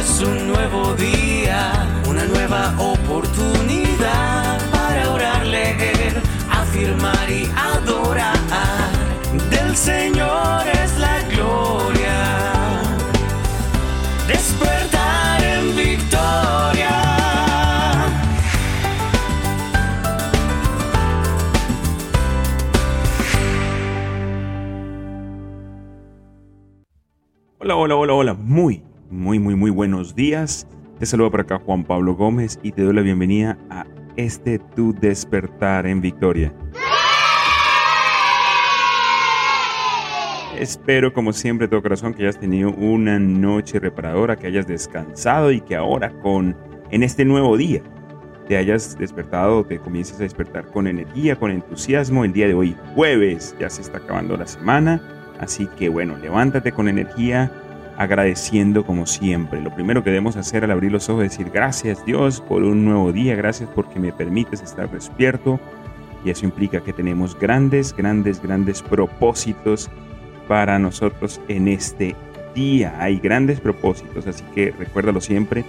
es un nuevo día, una nueva oportunidad para orar, leer, afirmar y adorar. Del Señor es la gloria. Despertar en victoria. Hola, hola, hola, hola. Muy, muy, muy, muy buenos días. Te saludo por acá Juan Pablo Gómez y te doy la bienvenida a este Tu Despertar en Victoria. Espero como siempre de todo corazón que hayas tenido una noche reparadora, que hayas descansado y que ahora con en este nuevo día te hayas despertado, te comiences a despertar con energía, con entusiasmo. El día de hoy, jueves, ya se está acabando la semana, así que bueno, levántate con energía, agradeciendo como siempre. Lo primero que debemos hacer al abrir los ojos es decir gracias Dios por un nuevo día, gracias porque me permites estar despierto. Y eso implica que tenemos grandes, grandes, grandes propósitos para nosotros en este día. Hay grandes propósitos, así que recuérdalo siempre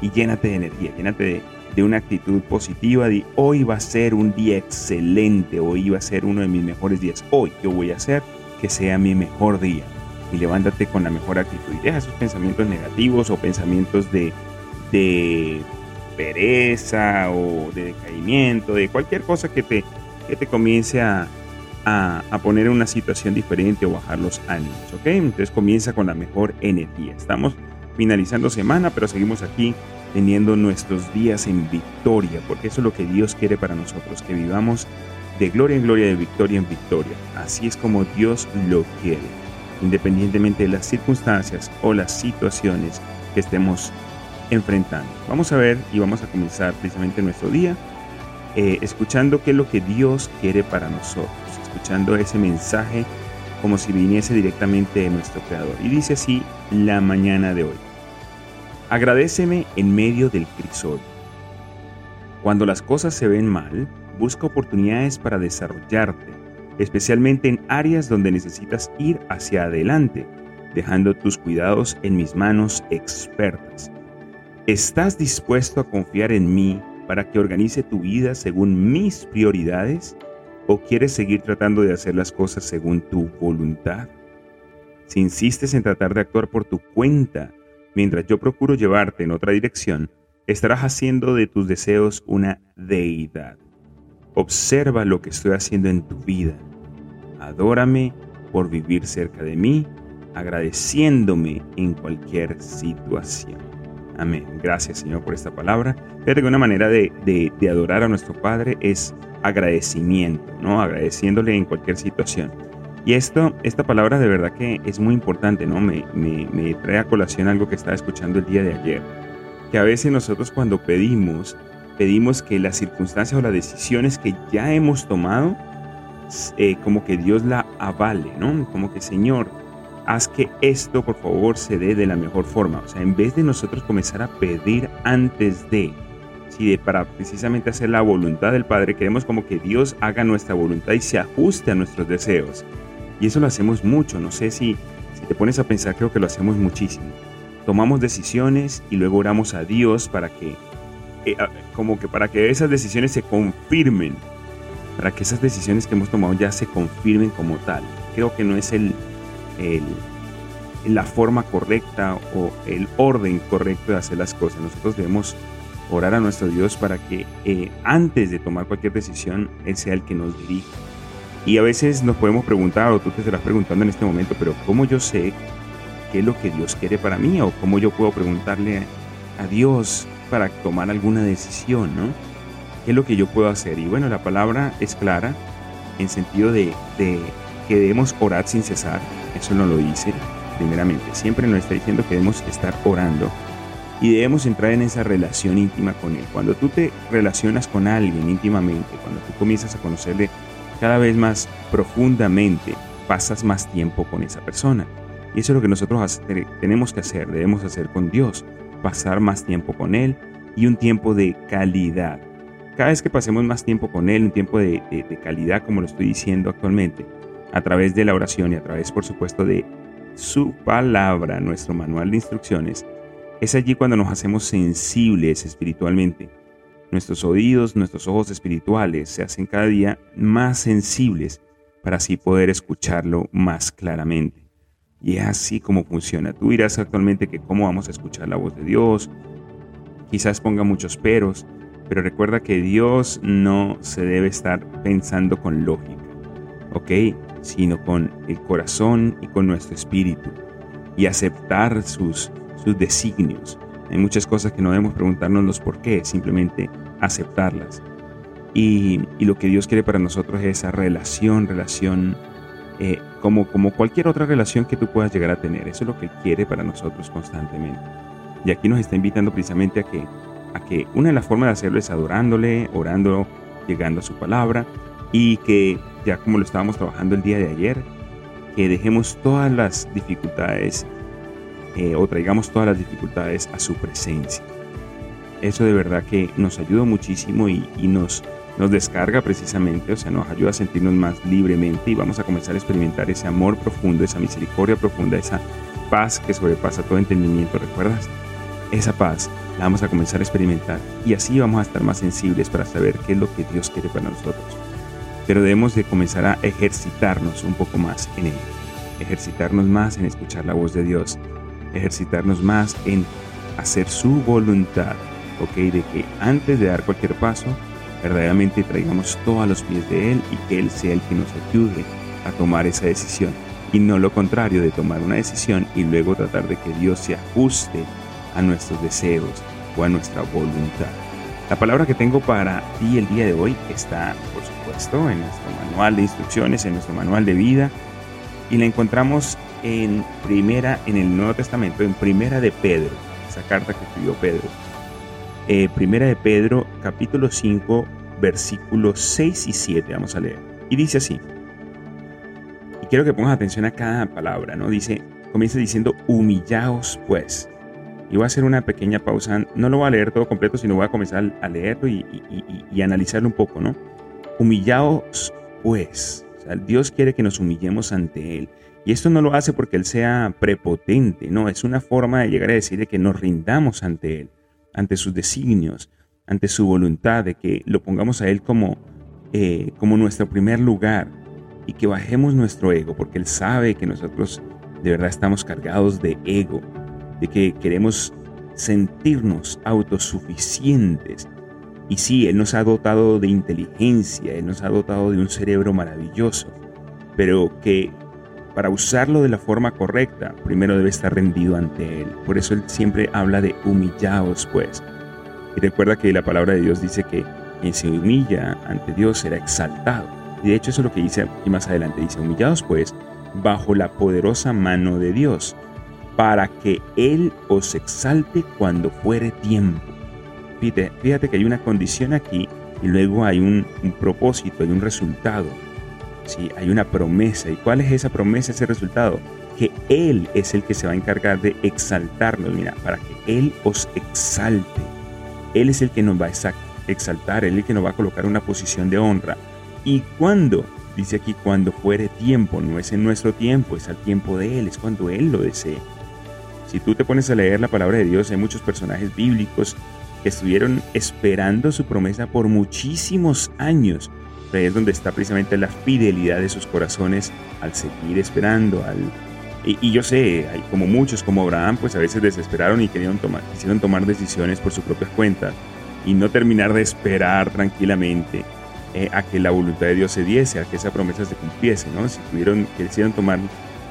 y llénate de energía, llénate de, una actitud positiva hoy va a ser un día excelente, hoy va a ser uno de mis mejores días, hoy yo voy a hacer que sea mi mejor día y levántate con la mejor actitud y deja esos pensamientos negativos o pensamientos de, de pereza o de decaimiento, de cualquier cosa que te, que te comience a, a, poner en una situación diferente o bajar los ánimos, ¿ok? Entonces comienza con la mejor energía. Estamos finalizando semana, pero seguimos aquí teniendo nuestros días en victoria, porque eso es lo que Dios quiere para nosotros, que vivamos de gloria en gloria, de victoria en victoria. Así es como Dios lo quiere, independientemente de las circunstancias o las situaciones que estemos enfrentando. Vamos a ver y vamos a comenzar precisamente nuestro día eh, escuchando qué es lo que Dios quiere para nosotros escuchando ese mensaje como si viniese directamente de nuestro Creador. Y dice así la mañana de hoy. Agradeceme en medio del crisol. Cuando las cosas se ven mal, busca oportunidades para desarrollarte, especialmente en áreas donde necesitas ir hacia adelante, dejando tus cuidados en mis manos expertas. ¿Estás dispuesto a confiar en mí para que organice tu vida según mis prioridades? ¿O quieres seguir tratando de hacer las cosas según tu voluntad? Si insistes en tratar de actuar por tu cuenta mientras yo procuro llevarte en otra dirección, estarás haciendo de tus deseos una deidad. Observa lo que estoy haciendo en tu vida. Adórame por vivir cerca de mí, agradeciéndome en cualquier situación. Amén. Gracias Señor por esta palabra. Fíjate que una manera de, de, de adorar a nuestro Padre es agradecimiento, ¿no? Agradeciéndole en cualquier situación. Y esto, esta palabra de verdad que es muy importante, ¿no? Me, me, me, trae a colación algo que estaba escuchando el día de ayer. Que a veces nosotros cuando pedimos, pedimos que las circunstancias o las decisiones que ya hemos tomado, eh, como que Dios la avale, ¿no? Como que Señor, haz que esto por favor se dé de la mejor forma. O sea, en vez de nosotros comenzar a pedir antes de, y de, para precisamente hacer la voluntad del Padre, queremos como que Dios haga nuestra voluntad y se ajuste a nuestros deseos. Y eso lo hacemos mucho, no sé si, si te pones a pensar, creo que lo hacemos muchísimo. Tomamos decisiones y luego oramos a Dios para que, eh, como que para que esas decisiones se confirmen, para que esas decisiones que hemos tomado ya se confirmen como tal. Creo que no es el, el la forma correcta o el orden correcto de hacer las cosas. Nosotros debemos orar a nuestro Dios para que eh, antes de tomar cualquier decisión, Él sea el que nos dirija. Y a veces nos podemos preguntar, o tú te estarás preguntando en este momento, pero ¿cómo yo sé qué es lo que Dios quiere para mí? ¿O cómo yo puedo preguntarle a Dios para tomar alguna decisión? ¿no? ¿Qué es lo que yo puedo hacer? Y bueno, la palabra es clara en sentido de, de que debemos orar sin cesar. Eso no lo dice primeramente. Siempre nos está diciendo que debemos estar orando y debemos entrar en esa relación íntima con Él. Cuando tú te relacionas con alguien íntimamente, cuando tú comienzas a conocerle cada vez más profundamente, pasas más tiempo con esa persona. Y eso es lo que nosotros tenemos que hacer, debemos hacer con Dios, pasar más tiempo con Él y un tiempo de calidad. Cada vez que pasemos más tiempo con Él, un tiempo de, calidad, como lo estoy diciendo actualmente, a través de la oración y a través, por supuesto, de su palabra, nuestro manual de instrucciones, Es allí cuando nos hacemos sensibles espiritualmente. Nuestros oídos, nuestros ojos espirituales se hacen cada día más sensibles para así poder escucharlo más claramente. Y es así como funciona. Tú dirás actualmente que cómo vamos a escuchar la voz de Dios. Quizás ponga muchos peros, pero recuerda que Dios no se debe estar pensando con lógica, ¿ok? Sino con el corazón y con nuestro espíritu y aceptar sus, sus designios. Hay muchas cosas que no debemos preguntarnos los por qué, simplemente aceptarlas. Y, y, lo que Dios quiere para nosotros es esa relación, relación eh, como, como cualquier otra relación que tú puedas llegar a tener. Eso es lo que Él quiere para nosotros constantemente. Y aquí nos está invitando precisamente a que, que una de las formas de hacerlo es adorándole, orando, llegando a su palabra y que ya como lo estábamos trabajando el día de ayer, que dejemos todas las dificultades eh, o traigamos todas las dificultades a su presencia. Eso de verdad que nos ayuda muchísimo y, nos, nos descarga precisamente, o sea, nos ayuda a sentirnos más libremente y vamos a comenzar a experimentar ese amor profundo, esa misericordia profunda, esa paz que sobrepasa todo entendimiento, ¿recuerdas? Esa paz la vamos a comenzar a experimentar y así vamos a estar más sensibles para saber qué es lo que Dios quiere para nosotros. Pero debemos de comenzar a ejercitarnos un poco más en Él, ejercitarnos más en escuchar la voz de Dios, ejercitarnos más en hacer su voluntad, ¿ok? De que antes de dar cualquier paso, verdaderamente traigamos todo a los pies de Él y que Él sea el que nos ayude a tomar esa decisión. Y no lo contrario de tomar una decisión y luego tratar de que Dios se ajuste a nuestros deseos o a nuestra voluntad. La palabra que tengo para ti el día de hoy está, por supuesto, en nuestro manual de instrucciones, en nuestro manual de vida, y la encontramos en primera, en el Nuevo Testamento, en primera de Pedro, esa carta que escribió Pedro. Eh, primera de Pedro, capítulo 5, versículos 6 y 7, vamos a leer. Y dice así. Y quiero que pongas atención a cada palabra, ¿no? Dice, comienza diciendo, humillaos pues. Y voy a hacer una pequeña pausa, no lo voy a leer todo completo, sino voy a comenzar a leerlo y, y analizarlo un poco, ¿no? Humillaos pues. O sea, Dios quiere que nos humillemos ante Él. Y esto no lo hace porque Él sea prepotente, no, es una forma de llegar a decir que nos rindamos ante Él, ante sus designios, ante su voluntad, de que lo pongamos a Él como, eh, como nuestro primer lugar y que bajemos nuestro ego, porque Él sabe que nosotros de verdad estamos cargados de ego, de que queremos sentirnos autosuficientes. Y sí, Él nos ha dotado de inteligencia, Él nos ha dotado de un cerebro maravilloso, pero que para usarlo de la forma correcta, primero debe estar rendido ante Él. Por eso Él siempre habla de humillaos pues. Y recuerda que la palabra de Dios dice que quien se humilla ante Dios será exaltado. Y de hecho eso es lo que dice aquí más adelante. Dice, humillaos pues bajo la poderosa mano de Dios, para que Él os exalte cuando fuere tiempo. Fíjate, fíjate que hay una condición aquí y luego hay un, propósito, hay un resultado. ¿sí? Hay una promesa. ¿Y cuál es esa promesa, ese resultado? Que Él es el que se va a encargar de exaltarnos, mira, para que Él os exalte. Él es el que nos va a exaltar, Él es el que nos va a colocar una posición de honra. ¿Y cuando? Dice aquí, cuando fuere tiempo, no es en nuestro tiempo, es al tiempo de Él, es cuando Él lo desee. Si tú te pones a leer la palabra de Dios, hay muchos personajes bíblicos que estuvieron esperando su promesa por muchísimos años es donde está precisamente la fidelidad de sus corazones al seguir esperando. Y, yo sé, como muchos, como Abraham, pues a veces desesperaron y querían tomar, quisieron tomar decisiones por su propia cuenta y no terminar de esperar tranquilamente eh, a que la voluntad de Dios se diese, a que esa promesa se cumpliese, ¿no? Si tuvieron, quisieron tomar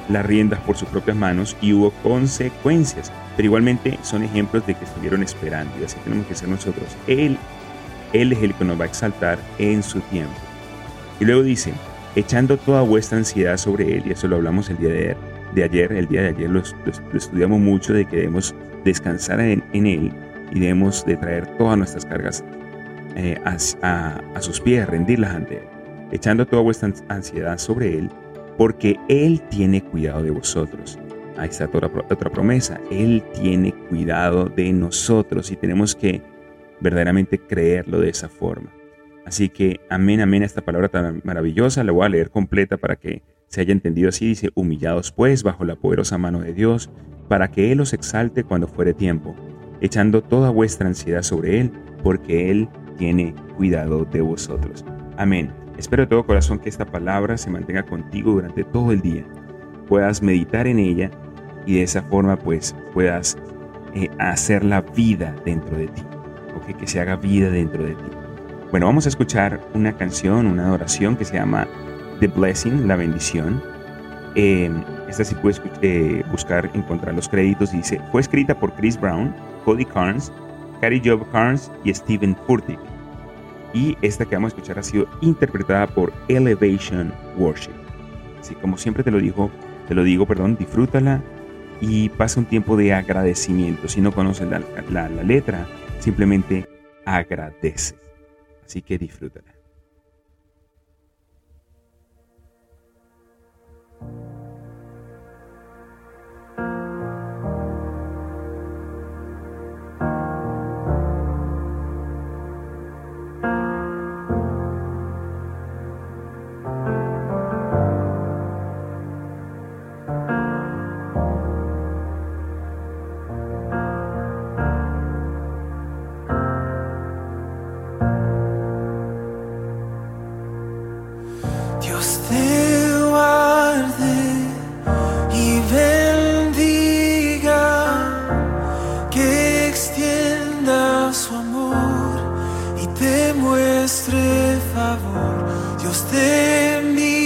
las riendas por sus propias manos y hubo consecuencias, pero igualmente son ejemplos de que estuvieron esperando y así tenemos que ser nosotros. Él, él es el que nos va a exaltar en su tiempo. Y luego dice, echando toda vuestra ansiedad sobre Él, y eso lo hablamos el día de, ayer, el día de ayer lo, estudiamos mucho, de que debemos descansar en, Él y debemos de traer todas nuestras cargas eh, a, sus pies, rendirlas ante Él, echando toda vuestra ansiedad sobre Él, porque Él tiene cuidado de vosotros. Ahí está otra, otra promesa, Él tiene cuidado de nosotros y tenemos que verdaderamente creerlo de esa forma. Así que amén, amén a esta palabra tan maravillosa. La voy a leer completa para que se haya entendido así. Dice, humillados pues bajo la poderosa mano de Dios, para que Él os exalte cuando fuere tiempo, echando toda vuestra ansiedad sobre Él, porque Él tiene cuidado de vosotros. Amén. Espero de todo corazón que esta palabra se mantenga contigo durante todo el día, puedas meditar en ella y de esa forma pues puedas eh, hacer la vida dentro de ti, ¿ok? que se haga vida dentro de ti. Bueno, vamos a escuchar una canción, una adoración que se llama The Blessing, la bendición. Eh, esta sí puedes eh, buscar, encontrar los créditos. Dice, fue escrita por Chris Brown, Cody Carnes, Carrie Job Carnes y Steven Furtick. Y esta que vamos a escuchar ha sido interpretada por Elevation Worship. Así como siempre te lo digo, te lo digo, perdón, disfrútala y pasa un tiempo de agradecimiento. Si no conoces la, la letra, simplemente agradece. Así que disfrútala. Te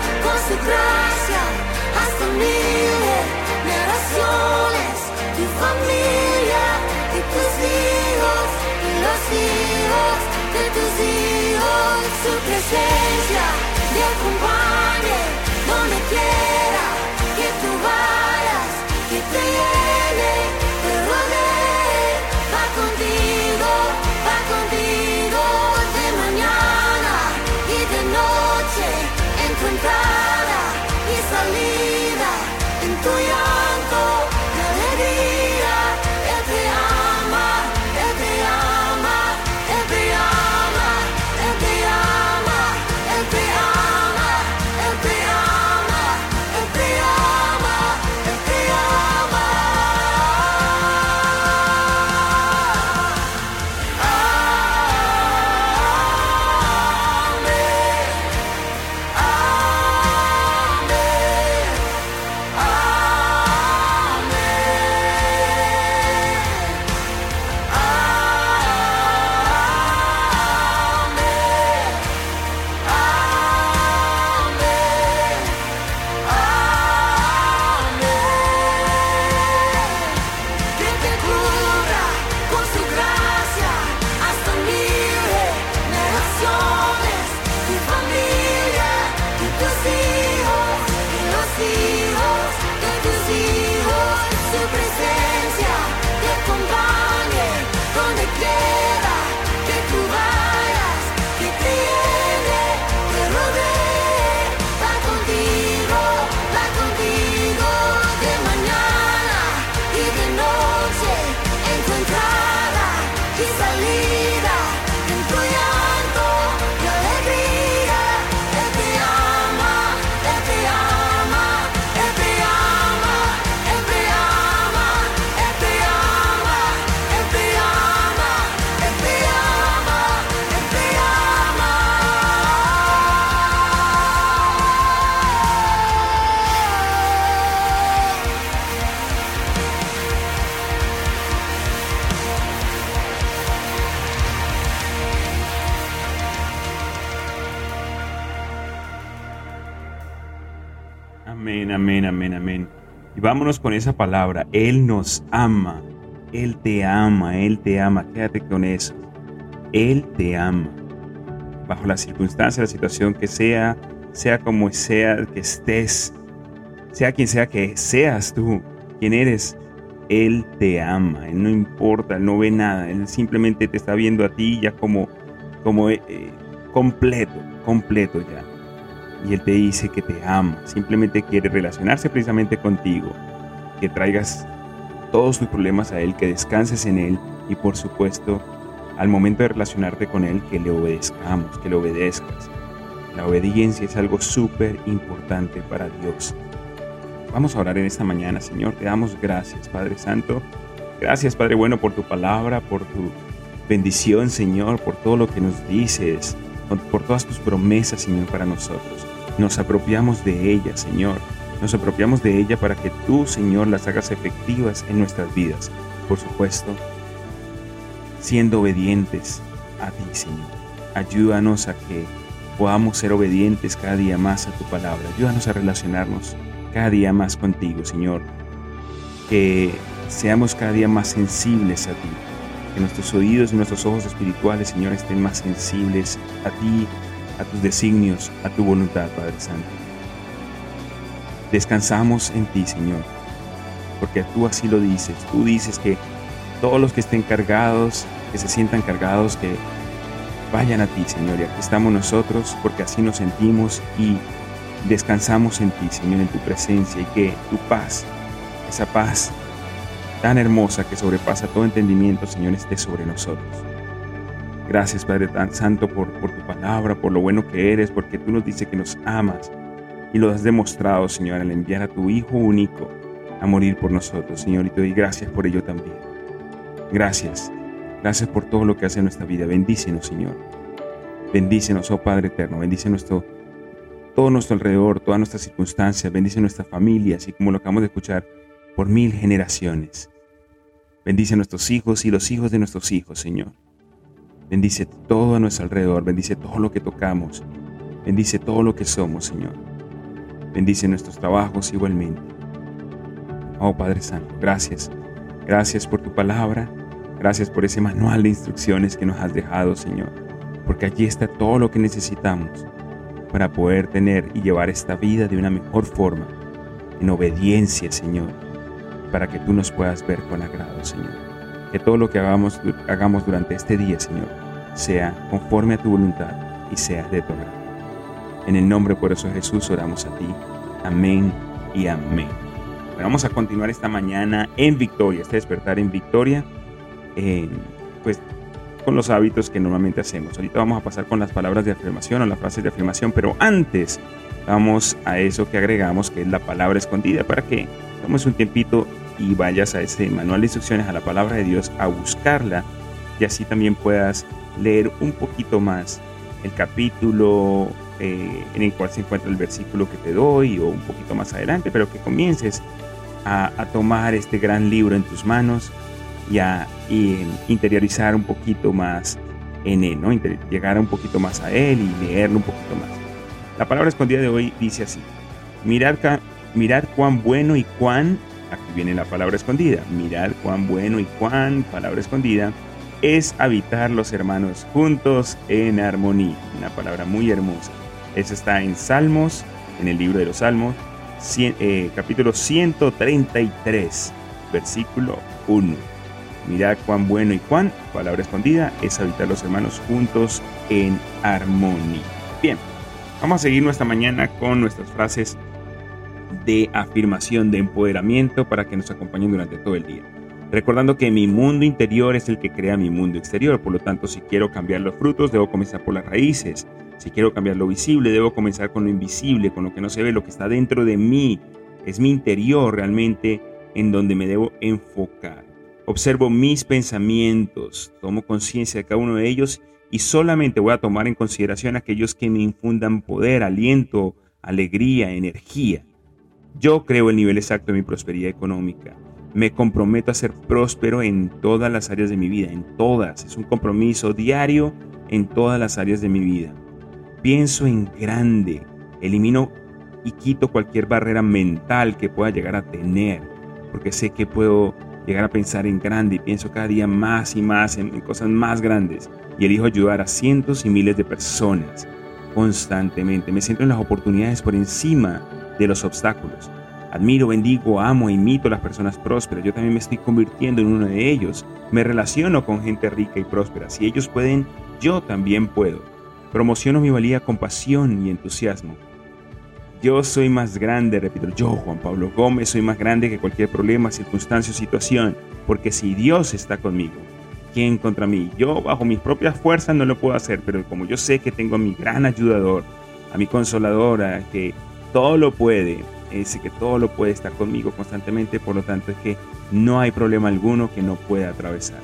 con su gracia hasta mil generaciones, tu familia y tus hijos y los hijos de tus hijos, su presencia te acompañe donde quiera que tú vayas, que te llene, Vámonos con esa palabra. Él nos ama. Él te ama, Él te ama. Quédate con eso. Él te ama. Bajo la circunstancia, la situación que sea, sea como sea que estés, sea quien sea que seas tú, quien eres, Él te ama. Él no importa, Él no ve nada. Él simplemente te está viendo a ti ya como, como eh, completo, completo ya y Él te dice que te ama, simplemente quiere relacionarse precisamente contigo, que traigas todos tus problemas a Él, que descanses en Él y por supuesto al momento de relacionarte con Él que le obedezcamos, que le obedezcas. La obediencia es algo súper importante para Dios. Vamos a orar en esta mañana, Señor. Te damos gracias, Padre Santo. Gracias, Padre Bueno, por tu palabra, por tu bendición, Señor, por todo lo que nos dices, por- todas tus promesas, Señor, para nosotros. Nos apropiamos de ella, Señor. Nos apropiamos de ella para que tú, Señor, las hagas efectivas en nuestras vidas. Por supuesto, siendo obedientes a ti, Señor. Ayúdanos a que podamos ser obedientes cada día más a tu palabra. Ayúdanos a relacionarnos cada día más contigo, Señor. Que seamos cada día más sensibles a ti. Que nuestros oídos y nuestros ojos espirituales, Señor, estén más sensibles a ti, a tus designios, a tu voluntad, Padre Santo. Descansamos en ti, Señor, porque tú así lo dices. Tú dices que todos los que estén cargados, que se sientan cargados, que vayan a ti, Señor. Y aquí estamos nosotros porque así nos sentimos y descansamos en ti, Señor, en tu presencia y que tu paz, esa paz tan hermosa que sobrepasa todo entendimiento, Señor, esté sobre nosotros. Gracias, Padre tan santo, por, por tu palabra, por lo bueno que eres, porque tú nos dices que nos amas y lo has demostrado, Señor, al enviar a tu Hijo único a morir por nosotros, Señor, y te doy gracias por ello también. Gracias, gracias por todo lo que hace en nuestra vida. Bendícenos, Señor. Bendícenos, oh Padre eterno, bendice todo nuestro alrededor, todas nuestras circunstancias, bendice nuestra familia, así como lo acabamos de escuchar, por mil generaciones. Bendice a nuestros hijos y los hijos de nuestros hijos, Señor. Bendice todo a nuestro alrededor, bendice todo lo que tocamos, bendice todo lo que somos, Señor. Bendice nuestros trabajos igualmente. Oh Padre Santo, gracias. Gracias por tu palabra. Gracias por ese manual de instrucciones que nos has dejado, Señor. Porque allí está todo lo que necesitamos para poder tener y llevar esta vida de una mejor forma, en obediencia, Señor, para que tú nos puedas ver con agrado, Señor. Que todo lo que hagamos, hagamos durante este día, Señor, sea conforme a tu voluntad y sea de agrado. En el nombre poderoso de Jesús oramos a ti. Amén y amén. vamos a continuar esta mañana en victoria, este despertar en victoria, pues con los hábitos que normalmente hacemos. Ahorita vamos a pasar con las palabras de afirmación o las frases de afirmación, pero antes vamos a eso que agregamos, que es la palabra escondida, para que tomes un tiempito y vayas a ese manual de instrucciones, a la palabra de Dios, a buscarla y así también puedas leer un poquito más el capítulo eh, en el cual se encuentra el versículo que te doy o un poquito más adelante, pero que comiences a, tomar este gran libro en tus manos y a interiorizar un poquito más en él, ¿no? llegar un poquito más a él y leerlo un poquito más. La palabra escondida de hoy dice así, mirar, mirar cuán bueno y cuán, aquí viene la palabra escondida, mirar cuán bueno y cuán, palabra escondida, es habitar los hermanos juntos en armonía. Una palabra muy hermosa. Eso está en Salmos, en el libro de los Salmos, eh, capítulo 133, versículo 1. Mirad cuán bueno y cuán, palabra escondida, es habitar los hermanos juntos en armonía. Bien, vamos a seguir nuestra mañana con nuestras frases de afirmación, de empoderamiento para que nos acompañen durante todo el día. Recordando que mi mundo interior es el que crea mi mundo exterior, por lo tanto si quiero cambiar los frutos debo comenzar por las raíces. Si quiero cambiar lo visible, debo comenzar con lo invisible, con lo que no se ve, lo que está dentro de mí. Es mi interior realmente en donde me debo enfocar. Observo mis pensamientos, tomo conciencia de cada uno de ellos y solamente voy a tomar en consideración aquellos que me infundan poder, aliento, alegría, energía. Yo creo el nivel exacto de mi prosperidad económica. Me comprometo a ser próspero en todas las áreas de mi vida, en todas. Es un compromiso diario en todas las áreas de mi vida. Pienso en grande, elimino y quito cualquier barrera mental que pueda llegar a tener, porque sé que puedo llegar a pensar en grande y pienso cada día más y más en, cosas más grandes y elijo ayudar a cientos y miles de personas constantemente. Me siento en las oportunidades por encima de los obstáculos. Admiro, bendigo, amo e imito a las personas prósperas. Yo también me estoy convirtiendo en uno de ellos. Me relaciono con gente rica y próspera. Si ellos pueden, yo también puedo. Promociono mi valía con pasión y entusiasmo. Yo soy más grande, repito, yo, Juan Pablo Gómez, soy más grande que cualquier problema, circunstancia o situación, porque si Dios está conmigo, ¿quién contra mí? Yo bajo mis propias fuerzas no lo puedo hacer, pero como yo sé que tengo a mi gran ayudador, a mi consoladora, que todo lo puede, ese que todo lo puede estar conmigo constantemente, por lo tanto es que no hay problema alguno que no pueda atravesar.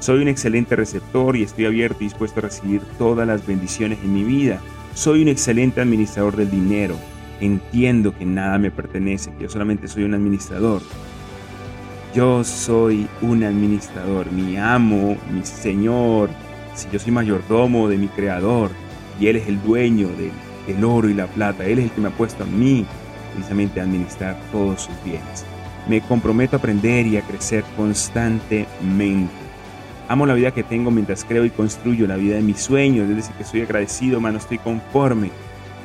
Soy un excelente receptor y estoy abierto y dispuesto a recibir todas las bendiciones en mi vida. Soy un excelente administrador del dinero. Entiendo que nada me pertenece, que yo solamente soy un administrador. Yo soy un administrador, mi amo, mi señor. Si yo soy mayordomo de mi creador y él es el dueño del, oro y la plata, él es el que me ha puesto a mí precisamente administrar todos sus bienes. Me comprometo a aprender y a crecer constantemente. Amo la vida que tengo mientras creo y construyo la vida de mis sueños, es decir, que estoy agradecido, mas no estoy conforme.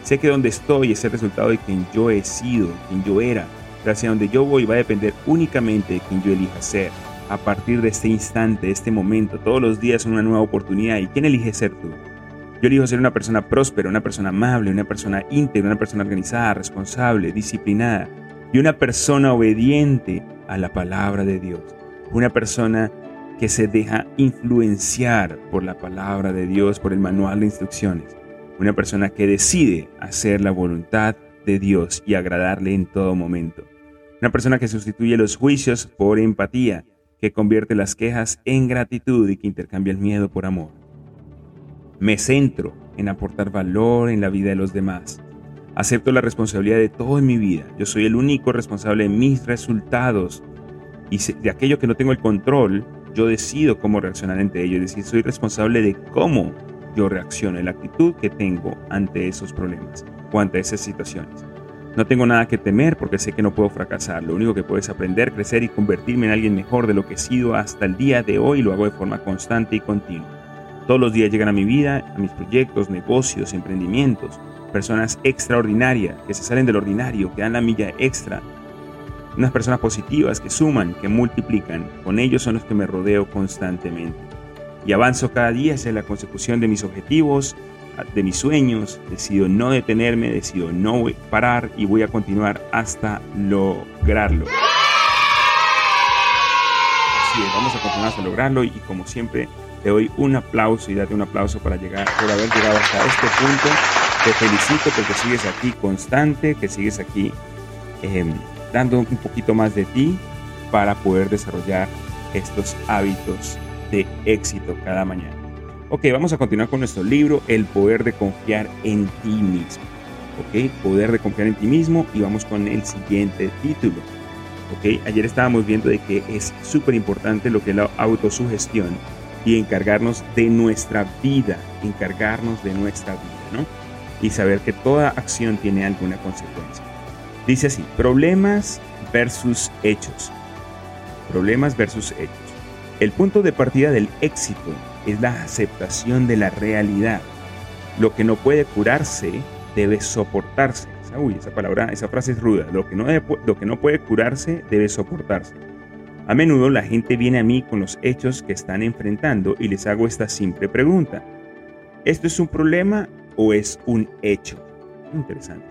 Sé que donde estoy es el resultado de quien yo he sido, quien yo era. Gracias a donde yo voy va a depender únicamente de quien yo elija ser. A partir de este instante, de este momento, todos los días son una nueva oportunidad. ¿Y quién elige ser tú? Yo elijo ser una persona próspera, una persona amable, una persona íntegra, una persona organizada, responsable, disciplinada y una persona obediente a la palabra de Dios. Una persona que se deja influenciar por la palabra de Dios, por el manual de instrucciones. Una persona que decide hacer la voluntad de Dios y agradarle en todo momento. Una persona que sustituye los juicios por empatía, que convierte las quejas en gratitud y que intercambia el miedo por amor. Me centro en aportar valor en la vida de los demás. Acepto la responsabilidad de todo en mi vida. Yo soy el único responsable de mis resultados. Y de aquello que no tengo el control, yo decido cómo reaccionar ante ello. Es decir, soy responsable de cómo yo reacciono, la actitud que tengo ante esos problemas o ante esas situaciones. No tengo nada que temer porque sé que no puedo fracasar. Lo único que puedo es aprender, crecer y convertirme en alguien mejor de lo que he sido hasta el día de hoy. Lo hago de forma constante y continua. Todos los días llegan a mi vida, a mis proyectos, negocios, emprendimientos personas extraordinarias, que se salen del ordinario, que dan la milla extra. Unas personas positivas que suman, que multiplican. Con ellos son los que me rodeo constantemente. Y avanzo cada día hacia la consecución de mis objetivos, de mis sueños. Decido no detenerme, decido no parar y voy a continuar hasta lograrlo. Así es, vamos a continuar hasta lograrlo y como siempre te doy un aplauso y date un aplauso para llegar, por haber llegado hasta este punto te felicito porque sigues aquí constante, que sigues aquí em, dando un poquito más de ti para poder desarrollar estos hábitos de éxito cada mañana. Ok, vamos a continuar con nuestro libro, El poder de confiar en ti mismo. Ok, poder de confiar en ti mismo y vamos con el siguiente título. Ok, ayer estábamos viendo de que es súper importante lo que es la autosugestión y encargarnos de nuestra vida, encargarnos de nuestra vida, ¿no? y saber que toda acción tiene alguna consecuencia. Dice así, problemas versus hechos. Problemas versus hechos. El punto de partida del éxito es la aceptación de la realidad. Lo que no puede curarse debe soportarse. Uy, esa palabra, esa frase es ruda. Lo que, no lo que no puede curarse debe soportarse. A menudo la gente viene a mí con los hechos que están enfrentando y les hago esta simple pregunta. ¿Esto es un problema o es un hecho? Interesante.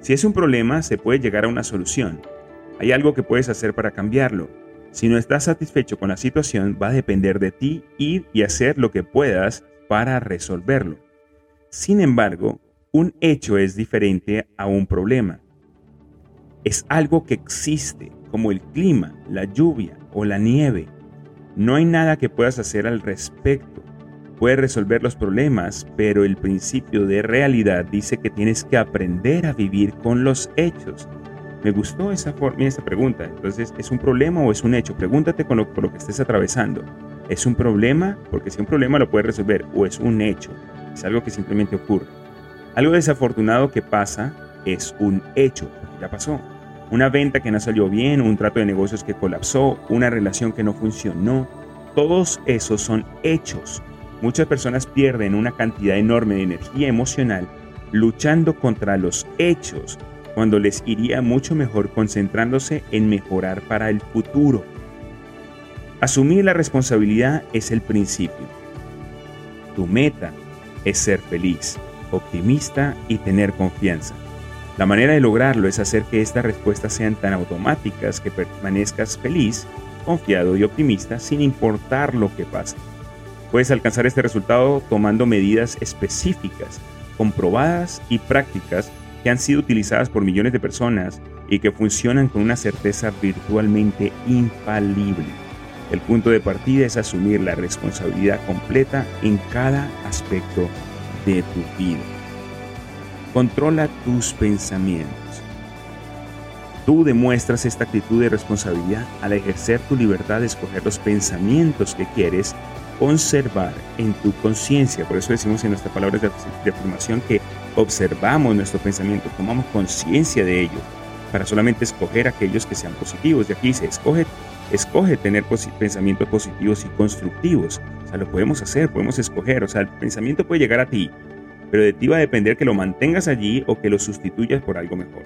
Si es un problema, se puede llegar a una solución. Hay algo que puedes hacer para cambiarlo. Si no estás satisfecho con la situación, va a depender de ti ir y hacer lo que puedas para resolverlo. Sin embargo, un hecho es diferente a un problema. Es algo que existe, como el clima, la lluvia o la nieve. No hay nada que puedas hacer al respecto puede resolver los problemas, pero el principio de realidad dice que tienes que aprender a vivir con los hechos. Me gustó esa, esa pregunta. Entonces, ¿es un problema o es un hecho? Pregúntate con lo, que estés atravesando. ¿Es un problema? Porque si un problema lo puedes resolver. ¿O es un hecho? Es algo que simplemente ocurre. Algo desafortunado que pasa es un hecho. Ya pasó. Una venta que no salió bien, un trato de negocios que colapsó, una relación que no funcionó. Todos esos son hechos Muchas personas pierden una cantidad enorme de energía emocional luchando contra los hechos cuando les iría mucho mejor concentrándose en mejorar para el futuro. Asumir la responsabilidad es el principio. Tu meta es ser feliz, optimista y tener confianza. La manera de lograrlo es hacer que estas respuestas sean tan automáticas que permanezcas feliz, confiado y optimista sin importar lo que pase. Puedes alcanzar este resultado tomando medidas específicas, comprobadas y prácticas que han sido utilizadas por millones de personas y que funcionan con una certeza virtualmente infalible. El punto de partida es asumir la responsabilidad completa en cada aspecto de tu vida. Controla tus pensamientos. Tú demuestras esta actitud de responsabilidad al ejercer tu libertad de escoger los pensamientos que quieres conservar en tu conciencia. Por eso decimos en nuestras palabras de, afirmación que observamos nuestro pensamiento, tomamos conciencia de ello, para solamente escoger aquellos que sean positivos. Y aquí dice, escoge, escoge tener pensamientos positivos y constructivos. O sea, lo podemos hacer, podemos escoger. O sea, el pensamiento puede llegar a ti, pero de ti va a depender que lo mantengas allí o que lo sustituyas por algo mejor.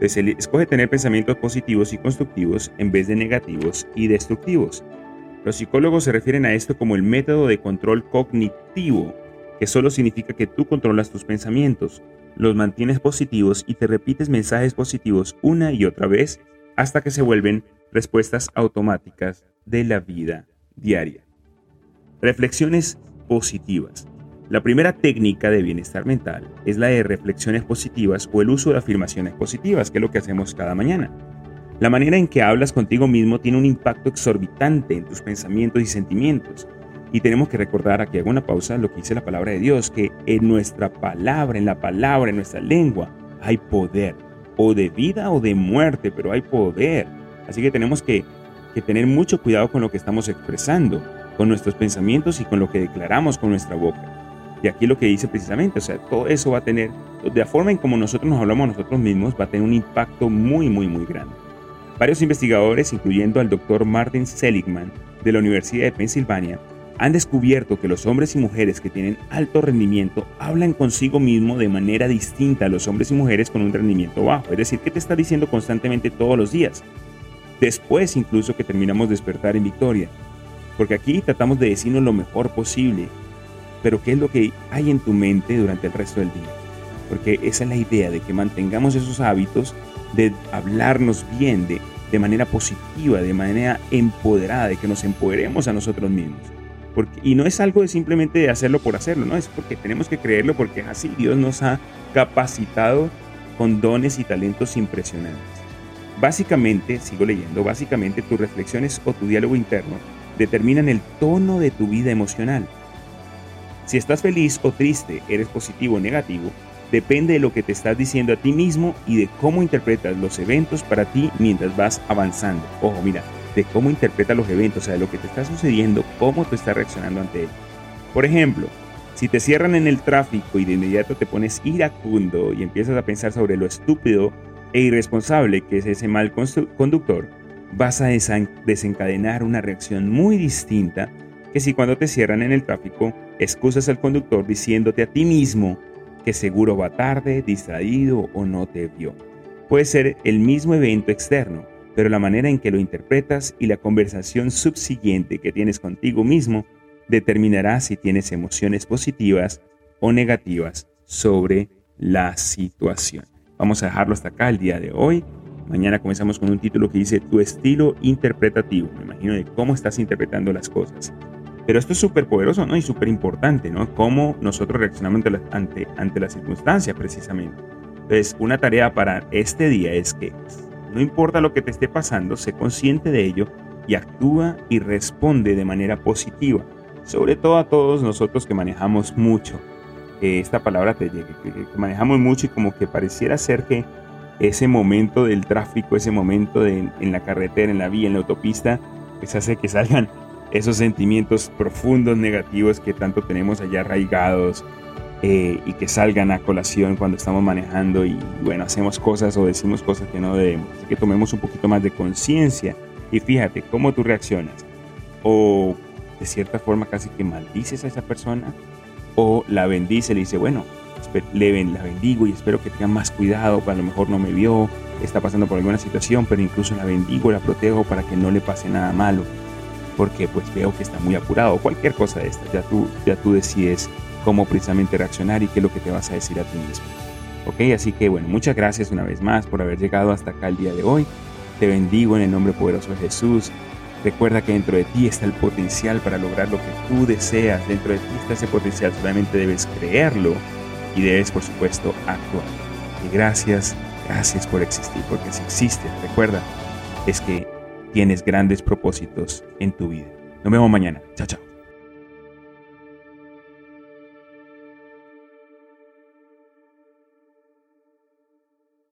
Escoge tener pensamientos positivos y constructivos en vez de negativos y destructivos. Los psicólogos se refieren a esto como el método de control cognitivo, que solo significa que tú controlas tus pensamientos, los mantienes positivos y te repites mensajes positivos una y otra vez hasta que se vuelven respuestas automáticas de la vida diaria. Reflexiones positivas. La primera técnica de bienestar mental es la de reflexiones positivas o el uso de afirmaciones positivas, que es lo que hacemos cada mañana. La manera en que hablas contigo mismo tiene un impacto exorbitante en tus pensamientos y sentimientos. Y tenemos que recordar, aquí hago una pausa, lo que dice la palabra de Dios, que en nuestra palabra, en la palabra, en nuestra lengua, hay poder, o de vida o de muerte, pero hay poder. Así que tenemos que, que tener mucho cuidado con lo que estamos expresando, con nuestros pensamientos y con lo que declaramos con nuestra boca. Y aquí lo que dice precisamente, o sea, todo eso va a tener, de la forma en como nosotros nos hablamos a nosotros mismos, va a tener un impacto muy, muy, muy grande. Varios investigadores, incluyendo al doctor Martin Seligman de la Universidad de Pensilvania, han descubierto que los hombres y mujeres que tienen alto rendimiento hablan consigo mismo de manera distinta a los hombres y mujeres con un rendimiento bajo. Es decir, que te está diciendo constantemente todos los días. Después incluso que terminamos de despertar en victoria. Porque aquí tratamos de decirnos lo mejor posible, pero ¿qué es lo que hay en tu mente durante el resto del día? Porque esa es la idea de que mantengamos esos hábitos de hablarnos bien, de, de manera positiva, de manera empoderada, de que nos empoderemos a nosotros mismos. Porque, y no es algo de simplemente hacerlo por hacerlo, no, es porque tenemos que creerlo porque así. Dios nos ha capacitado con dones y talentos impresionantes. Básicamente, sigo leyendo, básicamente tus reflexiones o tu diálogo interno determinan el tono de tu vida emocional. Si estás feliz o triste, eres positivo o negativo, depende de lo que te estás diciendo a ti mismo y de cómo interpretas los eventos para ti mientras vas avanzando. Ojo, mira, de cómo interpretas los eventos, o sea, de lo que te está sucediendo, cómo tú estás reaccionando ante él. Por ejemplo, si te cierran en el tráfico y de inmediato te pones iracundo y empiezas a pensar sobre lo estúpido e irresponsable que es ese mal conductor, vas a desencadenar una reacción muy distinta que si cuando te cierran en el tráfico excusas al conductor diciéndote a ti mismo que seguro va tarde, distraído o no te vio. Puede ser el mismo evento externo, pero la manera en que lo interpretas y la conversación subsiguiente que tienes contigo mismo determinará si tienes emociones positivas o negativas sobre la situación. Vamos a dejarlo hasta acá el día de hoy. Mañana comenzamos con un título que dice Tu estilo interpretativo. Me imagino de cómo estás interpretando las cosas. Pero esto es súper poderoso, ¿no? Y súper importante, ¿no? Cómo nosotros reaccionamos ante ante, ante la circunstancia, precisamente. Entonces, una tarea para este día es que no importa lo que te esté pasando, sé consciente de ello y actúa y responde de manera positiva. Sobre todo a todos nosotros que manejamos mucho. Que esta palabra te llegue, que, que manejamos mucho y como que pareciera ser que ese momento del tráfico, ese momento de, en la carretera, en la vía, en la autopista, pues hace que salgan esos sentimientos profundos negativos que tanto tenemos allá arraigados eh, y que salgan a colación cuando estamos manejando y bueno, hacemos cosas o decimos cosas que no debemos. Así que tomemos un poquito más de conciencia y fíjate cómo tú reaccionas. O de cierta forma casi que maldices a esa persona o la bendice, le dice, bueno, le la bendigo y espero que tenga más cuidado, para lo mejor no me vio, está pasando por alguna situación, pero incluso la bendigo, la protejo para que no le pase nada malo porque pues veo que está muy apurado, cualquier cosa de esta, ya tú, ya tú decides cómo precisamente reaccionar y qué es lo que te vas a decir a ti mismo. Ok, así que bueno, muchas gracias una vez más por haber llegado hasta acá el día de hoy. Te bendigo en el nombre poderoso de Jesús. Recuerda que dentro de ti está el potencial para lograr lo que tú deseas. Dentro de ti está ese potencial, solamente debes creerlo y debes, por supuesto, actuar. Y gracias, gracias por existir, porque si existes, recuerda, es que tienes grandes propósitos en tu vida. Nos vemos mañana. Chao, chao.